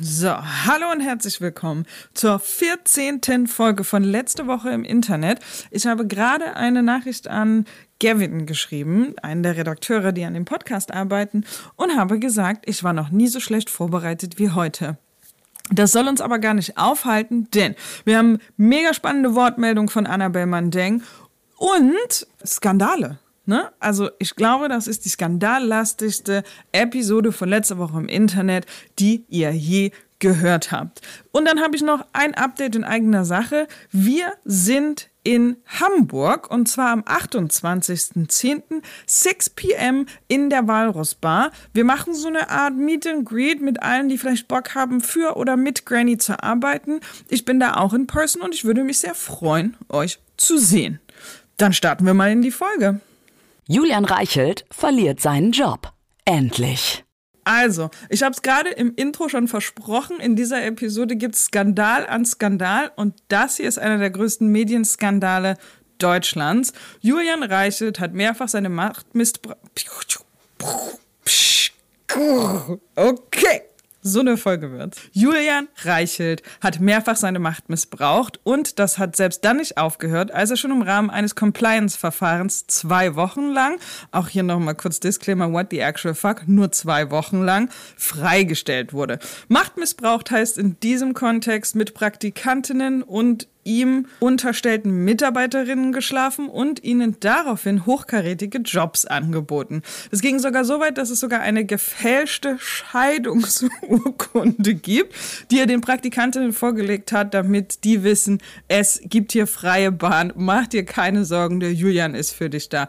So, hallo und herzlich willkommen zur 14. Folge von letzte Woche im Internet. Ich habe gerade eine Nachricht an Gavin geschrieben, einen der Redakteure, die an dem Podcast arbeiten, und habe gesagt, ich war noch nie so schlecht vorbereitet wie heute. Das soll uns aber gar nicht aufhalten, denn wir haben mega spannende Wortmeldung von Annabel Mandeng und Skandale. Ne? Also ich glaube, das ist die skandallastigste Episode von letzter Woche im Internet, die ihr je gehört habt. Und dann habe ich noch ein Update in eigener Sache. Wir sind in Hamburg und zwar am 28.10. 6 p.m. in der Walrus Bar. Wir machen so eine Art Meet and Greet mit allen, die vielleicht Bock haben, für oder mit Granny zu arbeiten. Ich bin da auch in Person und ich würde mich sehr freuen, euch zu sehen. Dann starten wir mal in die Folge. Julian Reichelt verliert seinen Job. Endlich. Also, ich habe es gerade im Intro schon versprochen, in dieser Episode gibt es Skandal an Skandal und das hier ist einer der größten Medienskandale Deutschlands. Julian Reichelt hat mehrfach seine Macht missbraucht. Okay so eine Folge wird. Julian Reichelt hat mehrfach seine Macht missbraucht und das hat selbst dann nicht aufgehört, als er schon im Rahmen eines Compliance-Verfahrens zwei Wochen lang, auch hier nochmal kurz Disclaimer, what the actual fuck, nur zwei Wochen lang freigestellt wurde. Macht missbraucht heißt in diesem Kontext mit Praktikantinnen und ihm unterstellten Mitarbeiterinnen geschlafen und ihnen daraufhin hochkarätige Jobs angeboten. Es ging sogar so weit, dass es sogar eine gefälschte Scheidungsurkunde gibt, die er den Praktikantinnen vorgelegt hat, damit die wissen, es gibt hier freie Bahn. Mach dir keine Sorgen, der Julian ist für dich da.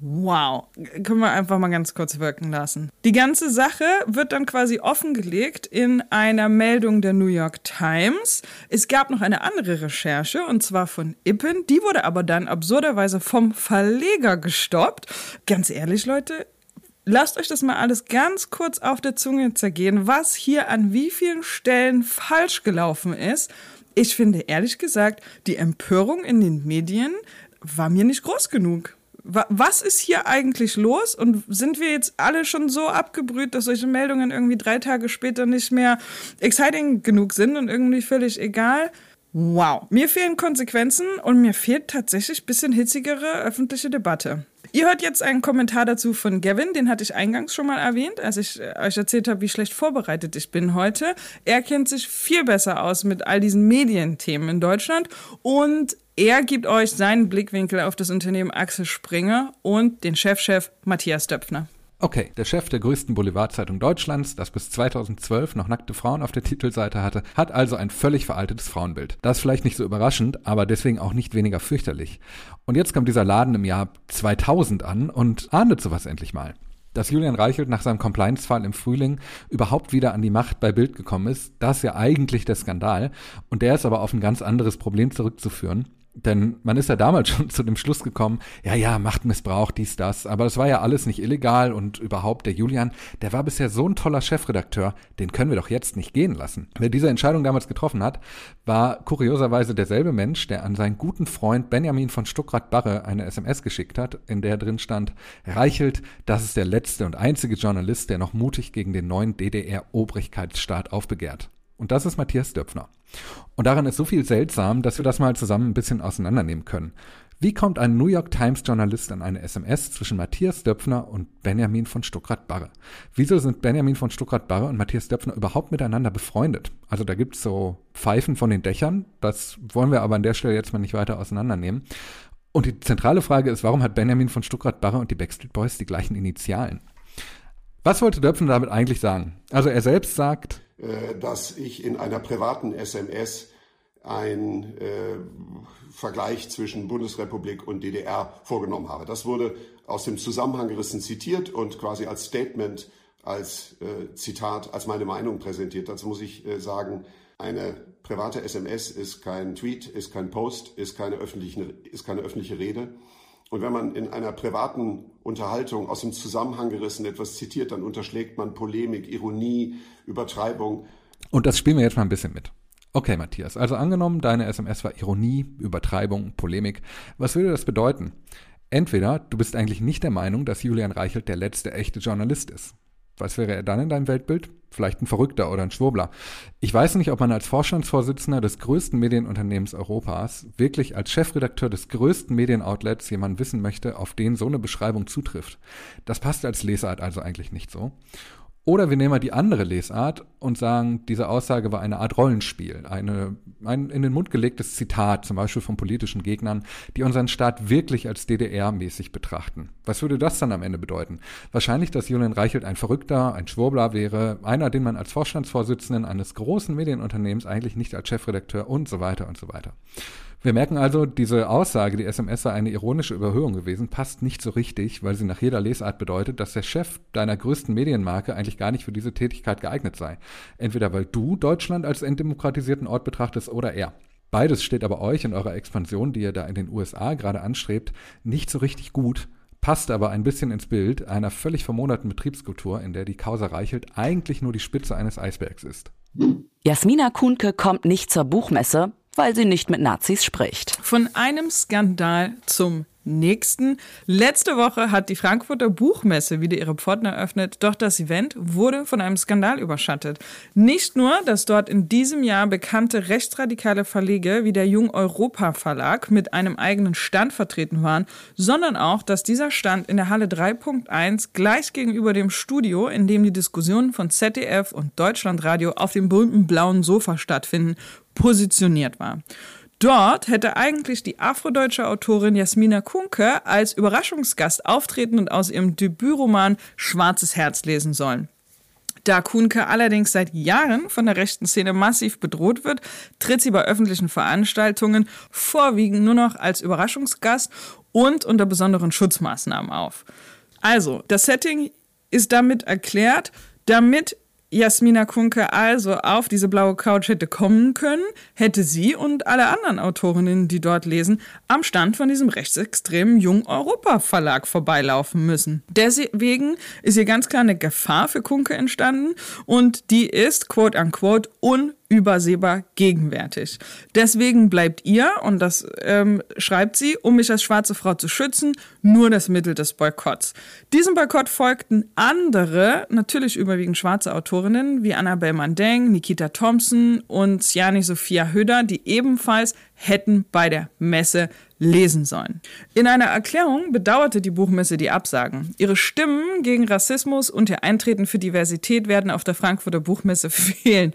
Wow, können wir einfach mal ganz kurz wirken lassen. Die ganze Sache wird dann quasi offengelegt in einer Meldung der New York Times. Es gab noch eine andere Recherche und zwar von Ippen, die wurde aber dann absurderweise vom Verleger gestoppt. Ganz ehrlich, Leute, lasst euch das mal alles ganz kurz auf der Zunge zergehen, was hier an wie vielen Stellen falsch gelaufen ist. Ich finde ehrlich gesagt, die Empörung in den Medien war mir nicht groß genug was ist hier eigentlich los? Und sind wir jetzt alle schon so abgebrüht, dass solche Meldungen irgendwie drei Tage später nicht mehr exciting genug sind und irgendwie völlig egal? Wow, mir fehlen Konsequenzen und mir fehlt tatsächlich ein bisschen hitzigere öffentliche Debatte. Ihr hört jetzt einen Kommentar dazu von Gavin, den hatte ich eingangs schon mal erwähnt, als ich äh, euch erzählt habe, wie schlecht vorbereitet ich bin heute. Er kennt sich viel besser aus mit all diesen Medienthemen in Deutschland und er gibt euch seinen Blickwinkel auf das Unternehmen Axel Springer und den Chefchef Matthias Döpfner. Okay, der Chef der größten Boulevardzeitung Deutschlands, das bis 2012 noch nackte Frauen auf der Titelseite hatte, hat also ein völlig veraltetes Frauenbild. Das ist vielleicht nicht so überraschend, aber deswegen auch nicht weniger fürchterlich. Und jetzt kommt dieser Laden im Jahr 2000 an und ahndet sowas endlich mal. Dass Julian Reichelt nach seinem Compliance-Fall im Frühling überhaupt wieder an die Macht bei Bild gekommen ist, das ist ja eigentlich der Skandal. Und der ist aber auf ein ganz anderes Problem zurückzuführen. Denn man ist ja damals schon zu dem Schluss gekommen, ja, ja, Machtmissbrauch, dies, das. Aber das war ja alles nicht illegal und überhaupt der Julian, der war bisher so ein toller Chefredakteur, den können wir doch jetzt nicht gehen lassen. Wer diese Entscheidung damals getroffen hat, war kurioserweise derselbe Mensch, der an seinen guten Freund Benjamin von Stuckrad-Barre eine SMS geschickt hat, in der drin stand, Reichelt, das ist der letzte und einzige Journalist, der noch mutig gegen den neuen DDR-Obrigkeitsstaat aufbegehrt. Und das ist Matthias Döpfner. Und daran ist so viel seltsam, dass wir das mal zusammen ein bisschen auseinandernehmen können. Wie kommt ein New York Times Journalist an eine SMS zwischen Matthias Döpfner und Benjamin von Stuckrad-Barre? Wieso sind Benjamin von Stuckrad-Barre und Matthias Döpfner überhaupt miteinander befreundet? Also da gibt's so Pfeifen von den Dächern, das wollen wir aber an der Stelle jetzt mal nicht weiter auseinandernehmen. Und die zentrale Frage ist, warum hat Benjamin von Stuckrad-Barre und die Backstreet Boys die gleichen Initialen? Was wollte Döpfner damit eigentlich sagen? Also er selbst sagt, dass ich in einer privaten SMS ein äh, Vergleich zwischen Bundesrepublik und DDR vorgenommen habe. Das wurde aus dem Zusammenhang gerissen zitiert und quasi als Statement als äh, Zitat, als meine Meinung präsentiert. Dazu muss ich äh, sagen, eine private SMS ist kein Tweet, ist kein Post, ist keine, öffentliche, ist keine öffentliche Rede. Und wenn man in einer privaten Unterhaltung aus dem Zusammenhang gerissen etwas zitiert, dann unterschlägt man Polemik, Ironie, Übertreibung. Und das spielen wir jetzt mal ein bisschen mit. Okay, Matthias, also angenommen, deine SMS war Ironie, Übertreibung, Polemik. Was würde das bedeuten? Entweder du bist eigentlich nicht der Meinung, dass Julian Reichelt der letzte echte Journalist ist. Was wäre er dann in deinem Weltbild? Vielleicht ein Verrückter oder ein Schwurbler. Ich weiß nicht, ob man als Vorstandsvorsitzender des größten Medienunternehmens Europas wirklich als Chefredakteur des größten Medienoutlets jemanden wissen möchte, auf den so eine Beschreibung zutrifft. Das passt als Lesart also eigentlich nicht so. Oder wir nehmen mal die andere Lesart und sagen, diese Aussage war eine Art Rollenspiel, eine, ein in den Mund gelegtes Zitat, zum Beispiel von politischen Gegnern, die unseren Staat wirklich als DDR-mäßig betrachten. Was würde das dann am Ende bedeuten? Wahrscheinlich, dass Julian Reichelt ein Verrückter, ein Schwurbler wäre, einer, den man als Vorstandsvorsitzenden eines großen Medienunternehmens eigentlich nicht als Chefredakteur und so weiter und so weiter. Wir merken also, diese Aussage, die SMS sei eine ironische Überhöhung gewesen, passt nicht so richtig, weil sie nach jeder Lesart bedeutet, dass der Chef deiner größten Medienmarke eigentlich gar nicht für diese Tätigkeit geeignet sei. Entweder weil du Deutschland als entdemokratisierten Ort betrachtest oder er. Beides steht aber euch in eurer Expansion, die ihr da in den USA gerade anstrebt, nicht so richtig gut, passt aber ein bisschen ins Bild einer völlig vermoderten Betriebskultur, in der die Causa Reichelt eigentlich nur die Spitze eines Eisbergs ist. Jasmina Kuhnke kommt nicht zur Buchmesse, weil sie nicht mit Nazis spricht. Von einem Skandal zum nächsten. Letzte Woche hat die Frankfurter Buchmesse wieder ihre Pforten eröffnet, doch das Event wurde von einem Skandal überschattet. Nicht nur, dass dort in diesem Jahr bekannte rechtsradikale Verleger wie der Jung Europa Verlag mit einem eigenen Stand vertreten waren, sondern auch, dass dieser Stand in der Halle 3.1 gleich gegenüber dem Studio, in dem die Diskussionen von ZDF und Deutschlandradio auf dem berühmten blauen Sofa stattfinden, positioniert war. Dort hätte eigentlich die afrodeutsche Autorin Jasmina Kunke als Überraschungsgast auftreten und aus ihrem Debütroman Schwarzes Herz lesen sollen. Da Kuhnke allerdings seit Jahren von der rechten Szene massiv bedroht wird, tritt sie bei öffentlichen Veranstaltungen vorwiegend nur noch als Überraschungsgast und unter besonderen Schutzmaßnahmen auf. Also, das Setting ist damit erklärt, damit Jasmina Kunke also auf diese blaue Couch hätte kommen können, hätte sie und alle anderen Autorinnen, die dort lesen, am Stand von diesem rechtsextremen Jung Europa Verlag vorbeilaufen müssen. Deswegen ist hier ganz klar eine Gefahr für Kunke entstanden und die ist, quote unquote, un übersehbar gegenwärtig. Deswegen bleibt ihr, und das ähm, schreibt sie, um mich als schwarze Frau zu schützen, nur das Mittel des Boykotts. Diesem Boykott folgten andere, natürlich überwiegend schwarze Autorinnen wie Annabelle Mandeng, Nikita Thompson und Siani Sophia Höder, die ebenfalls hätten bei der Messe lesen sollen. In einer Erklärung bedauerte die Buchmesse die Absagen. Ihre Stimmen gegen Rassismus und ihr Eintreten für Diversität werden auf der Frankfurter Buchmesse fehlen.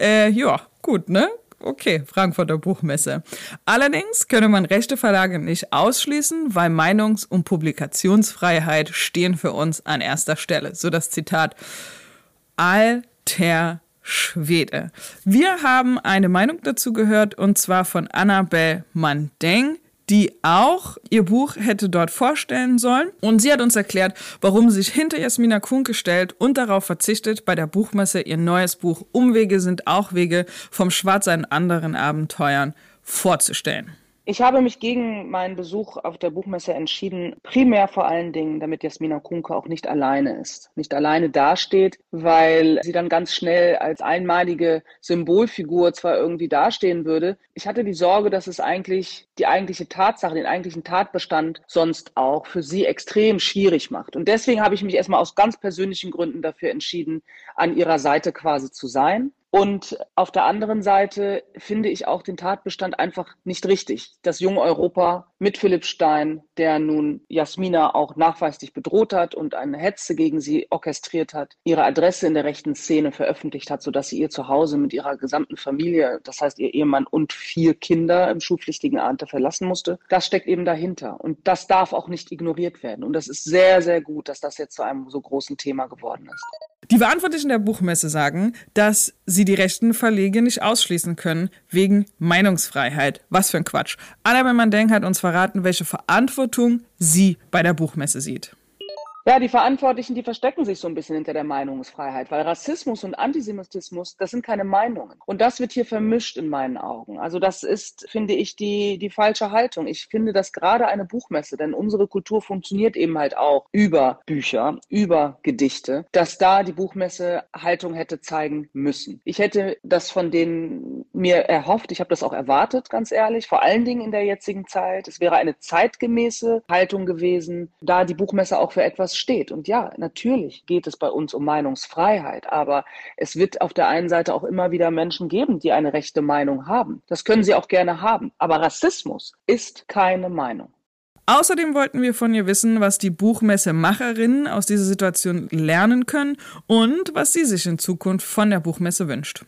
Äh, ja, gut, ne? Okay, Frankfurter Buchmesse. Allerdings könne man rechte Verlage nicht ausschließen, weil Meinungs- und Publikationsfreiheit stehen für uns an erster Stelle. So das Zitat. Alter Schwede. Wir haben eine Meinung dazu gehört und zwar von Annabelle Mandeng die auch ihr Buch hätte dort vorstellen sollen. Und sie hat uns erklärt, warum sie sich hinter Jasmina Kuhnke stellt und darauf verzichtet, bei der Buchmesse ihr neues Buch Umwege sind auch Wege vom Schwarz an anderen Abenteuern vorzustellen. Ich habe mich gegen meinen Besuch auf der Buchmesse entschieden, primär vor allen Dingen, damit Jasmina Kunke auch nicht alleine ist, nicht alleine dasteht, weil sie dann ganz schnell als einmalige Symbolfigur zwar irgendwie dastehen würde. Ich hatte die Sorge, dass es eigentlich die eigentliche Tatsache, den eigentlichen Tatbestand sonst auch für sie extrem schwierig macht. Und deswegen habe ich mich erstmal aus ganz persönlichen Gründen dafür entschieden, an ihrer Seite quasi zu sein. Und auf der anderen Seite finde ich auch den Tatbestand einfach nicht richtig. Das junge Europa mit Philipp Stein, der nun Jasmina auch nachweislich bedroht hat und eine Hetze gegen sie orchestriert hat, ihre Adresse in der rechten Szene veröffentlicht hat, sodass sie ihr Zuhause mit ihrer gesamten Familie, das heißt ihr Ehemann und vier Kinder im schulpflichtigen Alter verlassen musste. Das steckt eben dahinter. Und das darf auch nicht ignoriert werden. Und das ist sehr, sehr gut, dass das jetzt zu einem so großen Thema geworden ist. Die Verantwortlichen der Buchmesse sagen, dass sie die rechten Verlege nicht ausschließen können wegen Meinungsfreiheit. Was für ein Quatsch. Annabel Mandeng hat uns verraten, welche Verantwortung sie bei der Buchmesse sieht. Ja, die Verantwortlichen, die verstecken sich so ein bisschen hinter der Meinungsfreiheit, weil Rassismus und Antisemitismus, das sind keine Meinungen. Und das wird hier vermischt in meinen Augen. Also das ist, finde ich, die, die falsche Haltung. Ich finde das gerade eine Buchmesse, denn unsere Kultur funktioniert eben halt auch über Bücher, über Gedichte, dass da die Buchmesse Haltung hätte zeigen müssen. Ich hätte das von denen mir erhofft, ich habe das auch erwartet, ganz ehrlich, vor allen Dingen in der jetzigen Zeit. Es wäre eine zeitgemäße Haltung gewesen, da die Buchmesse auch für etwas steht. Und ja, natürlich geht es bei uns um Meinungsfreiheit, aber es wird auf der einen Seite auch immer wieder Menschen geben, die eine rechte Meinung haben. Das können sie auch gerne haben. Aber Rassismus ist keine Meinung. Außerdem wollten wir von ihr wissen, was die Buchmesse-Macherinnen aus dieser Situation lernen können und was sie sich in Zukunft von der Buchmesse wünscht.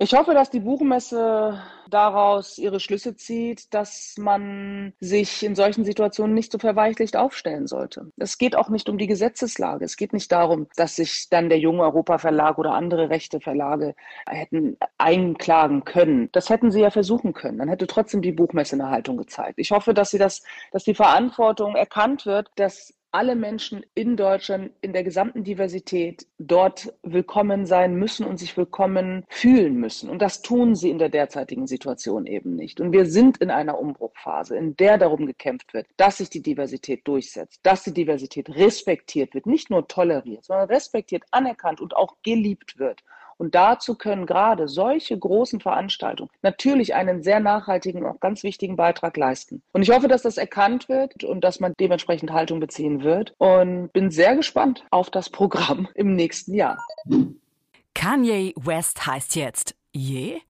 Ich hoffe, dass die Buchmesse daraus ihre Schlüsse zieht, dass man sich in solchen Situationen nicht so verweichlicht aufstellen sollte. Es geht auch nicht um die Gesetzeslage. Es geht nicht darum, dass sich dann der junge Europa Verlag oder andere rechte Verlage hätten einklagen können. Das hätten sie ja versuchen können. Dann hätte trotzdem die Buchmesse eine Haltung gezeigt. Ich hoffe, dass sie das, dass die Verantwortung erkannt wird, dass alle Menschen in Deutschland in der gesamten Diversität dort willkommen sein müssen und sich willkommen fühlen müssen. Und das tun sie in der derzeitigen Situation eben nicht. Und wir sind in einer Umbruchphase, in der darum gekämpft wird, dass sich die Diversität durchsetzt, dass die Diversität respektiert wird, nicht nur toleriert, sondern respektiert, anerkannt und auch geliebt wird. Und dazu können gerade solche großen Veranstaltungen natürlich einen sehr nachhaltigen und auch ganz wichtigen Beitrag leisten. Und ich hoffe, dass das erkannt wird und dass man dementsprechend Haltung beziehen wird. Und bin sehr gespannt auf das Programm im nächsten Jahr. Kanye West heißt jetzt je?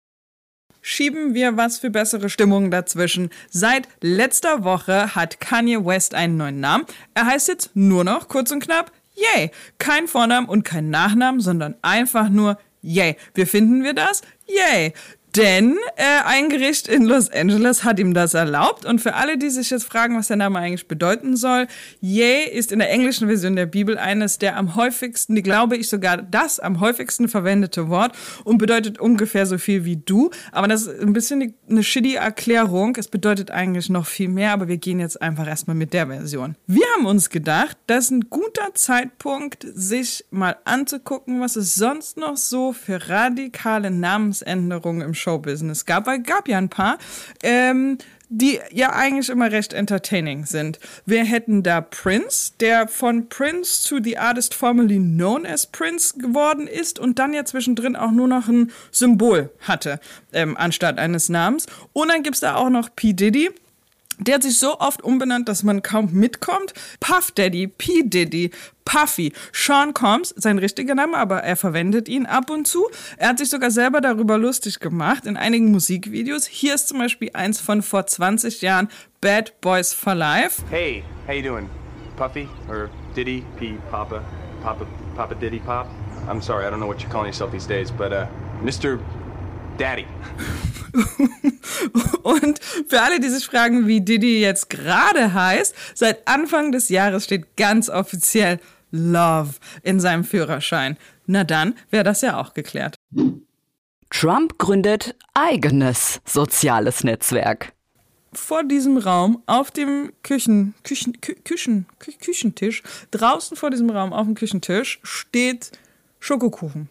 Schieben wir was für bessere Stimmung dazwischen. Seit letzter Woche hat Kanye West einen neuen Namen. Er heißt jetzt nur noch kurz und knapp Yay. Kein Vornamen und kein Nachnamen, sondern einfach nur Yay. Wie finden wir das? Yay. Denn äh, ein Gericht in Los Angeles hat ihm das erlaubt. Und für alle, die sich jetzt fragen, was der Name eigentlich bedeuten soll, Yea ist in der englischen Version der Bibel eines der am häufigsten, glaube ich sogar das am häufigsten verwendete Wort und bedeutet ungefähr so viel wie du. Aber das ist ein bisschen eine shitty Erklärung. Es bedeutet eigentlich noch viel mehr, aber wir gehen jetzt einfach erstmal mit der Version. Wir haben uns gedacht, das ist ein guter Zeitpunkt, sich mal anzugucken, was es sonst noch so für radikale Namensänderungen im Showbusiness gab, weil gab ja ein paar, ähm, die ja eigentlich immer recht entertaining sind. Wir hätten da Prince, der von Prince zu The Artist formerly known as Prince geworden ist und dann ja zwischendrin auch nur noch ein Symbol hatte, ähm, anstatt eines Namens. Und dann gibt es da auch noch P. Diddy, der hat sich so oft umbenannt, dass man kaum mitkommt. Puff Daddy, P. Diddy, Puffy, Sean Combs, sein richtiger Name, aber er verwendet ihn ab und zu. Er hat sich sogar selber darüber lustig gemacht in einigen Musikvideos. Hier ist zum Beispiel eins von vor 20 Jahren, Bad Boys for Life. Hey, how you doing? Puffy or Diddy, P. Papa, Papa, Papa Diddy Pop? I'm sorry, I don't know what you're calling yourself these days, but uh, Mr. Daddy. Und für alle, die sich fragen, wie Diddy jetzt gerade heißt, seit Anfang des Jahres steht ganz offiziell Love in seinem Führerschein. Na dann wäre das ja auch geklärt. Trump gründet eigenes soziales Netzwerk. Vor diesem Raum, auf dem Küchen, Küchen, Kü Küchen, Kü Küchentisch, draußen vor diesem Raum auf dem Küchentisch steht Schokokuchen.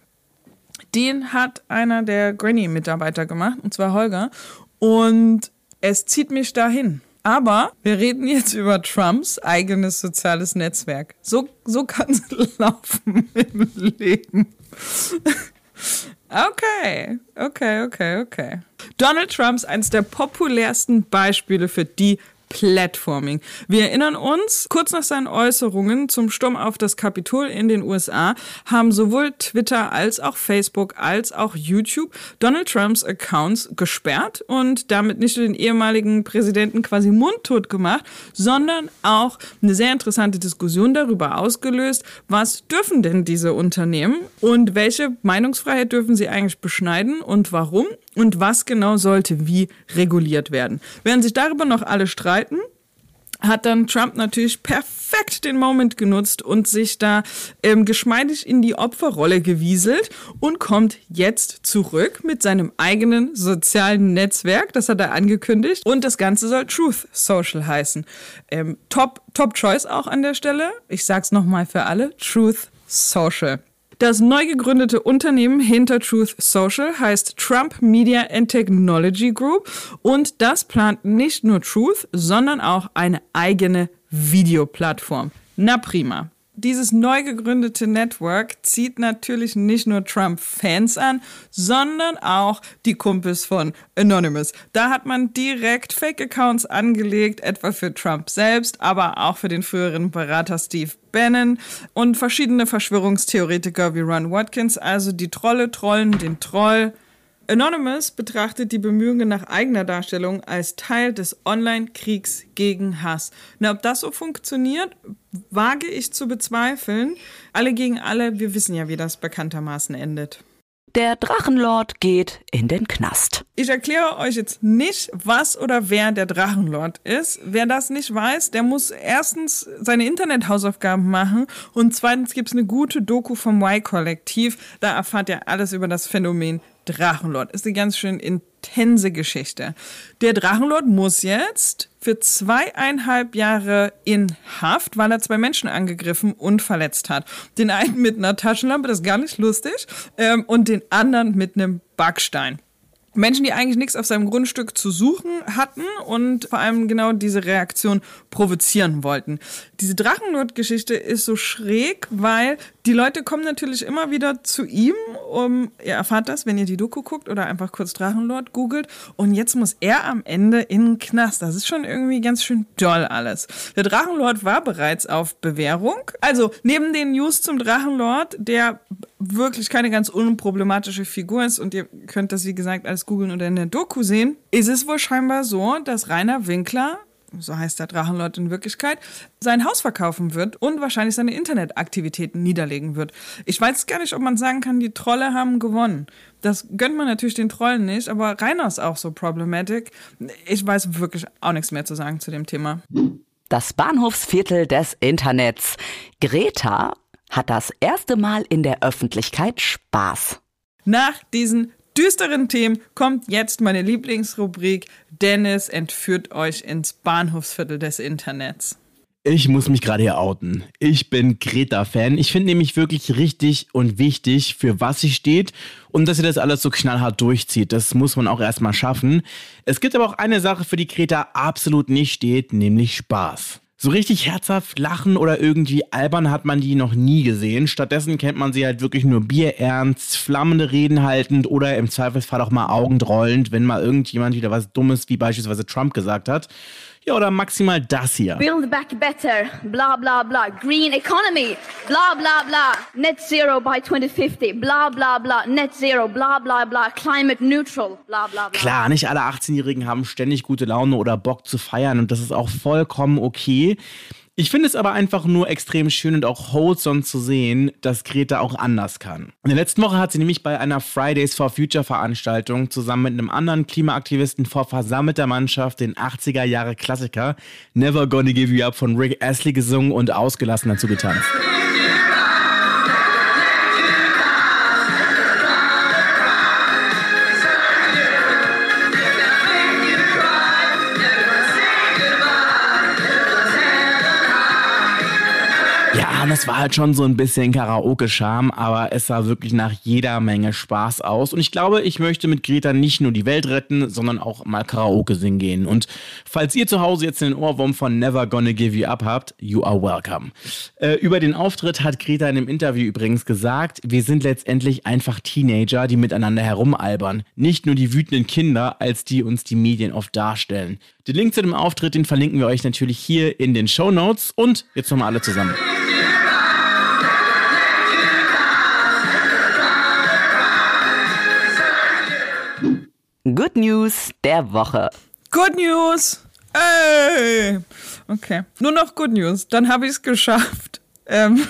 Den hat einer der Granny-Mitarbeiter gemacht, und zwar Holger. Und es zieht mich dahin. Aber wir reden jetzt über Trumps eigenes soziales Netzwerk. So, so kann es laufen im Leben. Okay, okay, okay, okay. Donald Trump ist eines der populärsten Beispiele für die Platforming. Wir erinnern uns, kurz nach seinen Äußerungen zum Sturm auf das Kapitol in den USA haben sowohl Twitter als auch Facebook als auch YouTube Donald Trumps Accounts gesperrt und damit nicht nur den ehemaligen Präsidenten quasi mundtot gemacht, sondern auch eine sehr interessante Diskussion darüber ausgelöst, was dürfen denn diese Unternehmen und welche Meinungsfreiheit dürfen sie eigentlich beschneiden und warum und was genau sollte wie reguliert werden. Während sich darüber noch alle streiten, hat dann Trump natürlich perfekt den Moment genutzt und sich da ähm, geschmeidig in die Opferrolle gewieselt und kommt jetzt zurück mit seinem eigenen sozialen Netzwerk. Das hat er angekündigt. Und das Ganze soll Truth Social heißen. Ähm, top, top Choice auch an der Stelle. Ich sag's nochmal für alle. Truth Social. Das neu gegründete Unternehmen hinter Truth Social heißt Trump Media and Technology Group und das plant nicht nur Truth, sondern auch eine eigene Videoplattform. Na prima. Dieses neu gegründete Network zieht natürlich nicht nur Trump-Fans an, sondern auch die Kumpels von Anonymous. Da hat man direkt Fake-Accounts angelegt, etwa für Trump selbst, aber auch für den früheren Berater Steve Bannon und verschiedene Verschwörungstheoretiker wie Ron Watkins. Also die Trolle trollen den Troll. Anonymous betrachtet die Bemühungen nach eigener Darstellung als Teil des Online-Kriegs gegen Hass. Na, ob das so funktioniert, wage ich zu bezweifeln. Alle gegen alle, wir wissen ja, wie das bekanntermaßen endet. Der Drachenlord geht in den Knast. Ich erkläre euch jetzt nicht, was oder wer der Drachenlord ist. Wer das nicht weiß, der muss erstens seine Internethausaufgaben machen und zweitens gibt es eine gute Doku vom Y-Kollektiv. Da erfahrt ihr alles über das Phänomen Drachenlord. Ist eine ganz schön intense Geschichte. Der Drachenlord muss jetzt für zweieinhalb Jahre in Haft, weil er zwei Menschen angegriffen und verletzt hat. Den einen mit einer Taschenlampe, das ist gar nicht lustig, ähm, und den anderen mit einem Backstein. Menschen, die eigentlich nichts auf seinem Grundstück zu suchen hatten und vor allem genau diese Reaktion provozieren wollten. Diese Drachenlord-Geschichte ist so schräg, weil die Leute kommen natürlich immer wieder zu ihm, um, ihr erfahrt das, wenn ihr die Doku guckt oder einfach kurz Drachenlord googelt und jetzt muss er am Ende in den Knast. Das ist schon irgendwie ganz schön doll alles. Der Drachenlord war bereits auf Bewährung. Also neben den News zum Drachenlord, der wirklich keine ganz unproblematische Figur ist und ihr könnt das, wie gesagt, alles googeln oder in der Doku sehen, ist es wohl scheinbar so, dass Rainer Winkler so heißt der Drachenlord in Wirklichkeit, sein Haus verkaufen wird und wahrscheinlich seine Internetaktivitäten niederlegen wird. Ich weiß gar nicht, ob man sagen kann, die Trolle haben gewonnen. Das gönnt man natürlich den Trollen nicht, aber Rainer ist auch so problematic. Ich weiß wirklich auch nichts mehr zu sagen zu dem Thema. Das Bahnhofsviertel des Internets. Greta hat das erste Mal in der Öffentlichkeit Spaß. Nach diesen düsteren Themen kommt jetzt meine Lieblingsrubrik. Dennis entführt euch ins Bahnhofsviertel des Internets. Ich muss mich gerade hier outen. Ich bin Greta-Fan. Ich finde nämlich wirklich richtig und wichtig, für was sie steht und dass sie das alles so knallhart durchzieht. Das muss man auch erstmal schaffen. Es gibt aber auch eine Sache, für die Greta absolut nicht steht, nämlich Spaß. So richtig herzhaft lachen oder irgendwie albern hat man die noch nie gesehen. Stattdessen kennt man sie halt wirklich nur bierernst, flammende Reden haltend oder im Zweifelsfall auch mal augendrollend, wenn mal irgendjemand wieder was Dummes wie beispielsweise Trump gesagt hat. Ja, oder maximal das hier. Build back better, bla bla bla. Green economy, bla bla bla. Net zero by 2050, bla bla bla. Net zero, bla bla bla. Climate neutral, bla bla bla. Klar, nicht alle 18-Jährigen haben ständig gute Laune oder Bock zu feiern und das ist auch vollkommen okay. Ich finde es aber einfach nur extrem schön und auch wholesome zu sehen, dass Greta auch anders kann. In der letzten Woche hat sie nämlich bei einer Fridays for Future Veranstaltung zusammen mit einem anderen Klimaaktivisten vor versammelter Mannschaft den 80er Jahre Klassiker Never Gonna Give You Up von Rick Astley gesungen und ausgelassen dazu getanzt. Es war halt schon so ein bisschen Karaoke-Charme, aber es sah wirklich nach jeder Menge Spaß aus. Und ich glaube, ich möchte mit Greta nicht nur die Welt retten, sondern auch mal Karaoke singen gehen. Und falls ihr zu Hause jetzt den Ohrwurm von Never Gonna Give You Up habt, you are welcome. Äh, über den Auftritt hat Greta in einem Interview übrigens gesagt, wir sind letztendlich einfach Teenager, die miteinander herumalbern. Nicht nur die wütenden Kinder, als die uns die Medien oft darstellen. Den Link zu dem Auftritt, den verlinken wir euch natürlich hier in den Show Notes. Und jetzt nochmal alle zusammen. Good News der Woche. Good News! Ey! Okay, nur noch Good News. Dann habe ich es geschafft. Ähm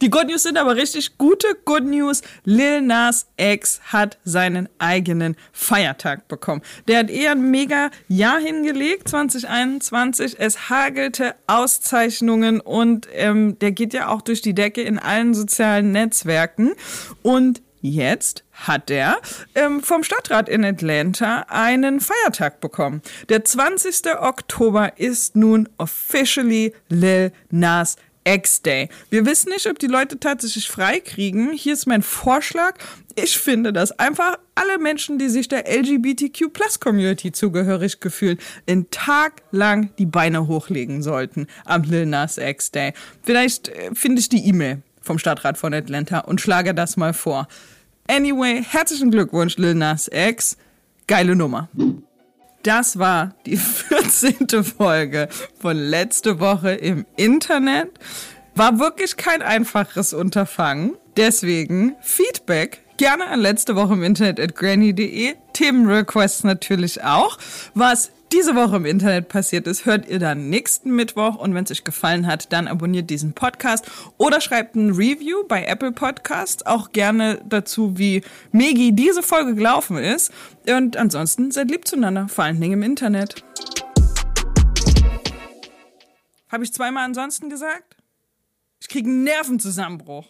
Die Good News sind aber richtig gute Good News. Lil Nas X hat seinen eigenen Feiertag bekommen. Der hat eher ein mega Jahr hingelegt, 2021. Es hagelte Auszeichnungen und ähm, der geht ja auch durch die Decke in allen sozialen Netzwerken. Und Jetzt hat er ähm, vom Stadtrat in Atlanta einen Feiertag bekommen. Der 20. Oktober ist nun officially Lil Nas X-Day. Wir wissen nicht, ob die Leute tatsächlich frei kriegen. Hier ist mein Vorschlag. Ich finde, dass einfach alle Menschen, die sich der LGBTQ-Plus-Community zugehörig gefühlen, in Tag lang die Beine hochlegen sollten am Lil Nas X-Day. Vielleicht äh, finde ich die E-Mail vom Stadtrat von Atlanta und schlage das mal vor. Anyway, herzlichen Glückwunsch, Lil Nas X. Geile Nummer. Das war die 14. Folge von letzte Woche im Internet. War wirklich kein einfaches Unterfangen. Deswegen Feedback gerne an letzte Woche im Internet at granny.de. Themenrequests natürlich auch. Was diese Woche im Internet passiert ist, hört ihr dann nächsten Mittwoch. Und wenn es euch gefallen hat, dann abonniert diesen Podcast oder schreibt ein Review bei Apple Podcasts. Auch gerne dazu, wie Megi diese Folge gelaufen ist. Und ansonsten seid lieb zueinander, vor allen Dingen im Internet. Habe ich zweimal ansonsten gesagt? Ich kriege einen Nervenzusammenbruch.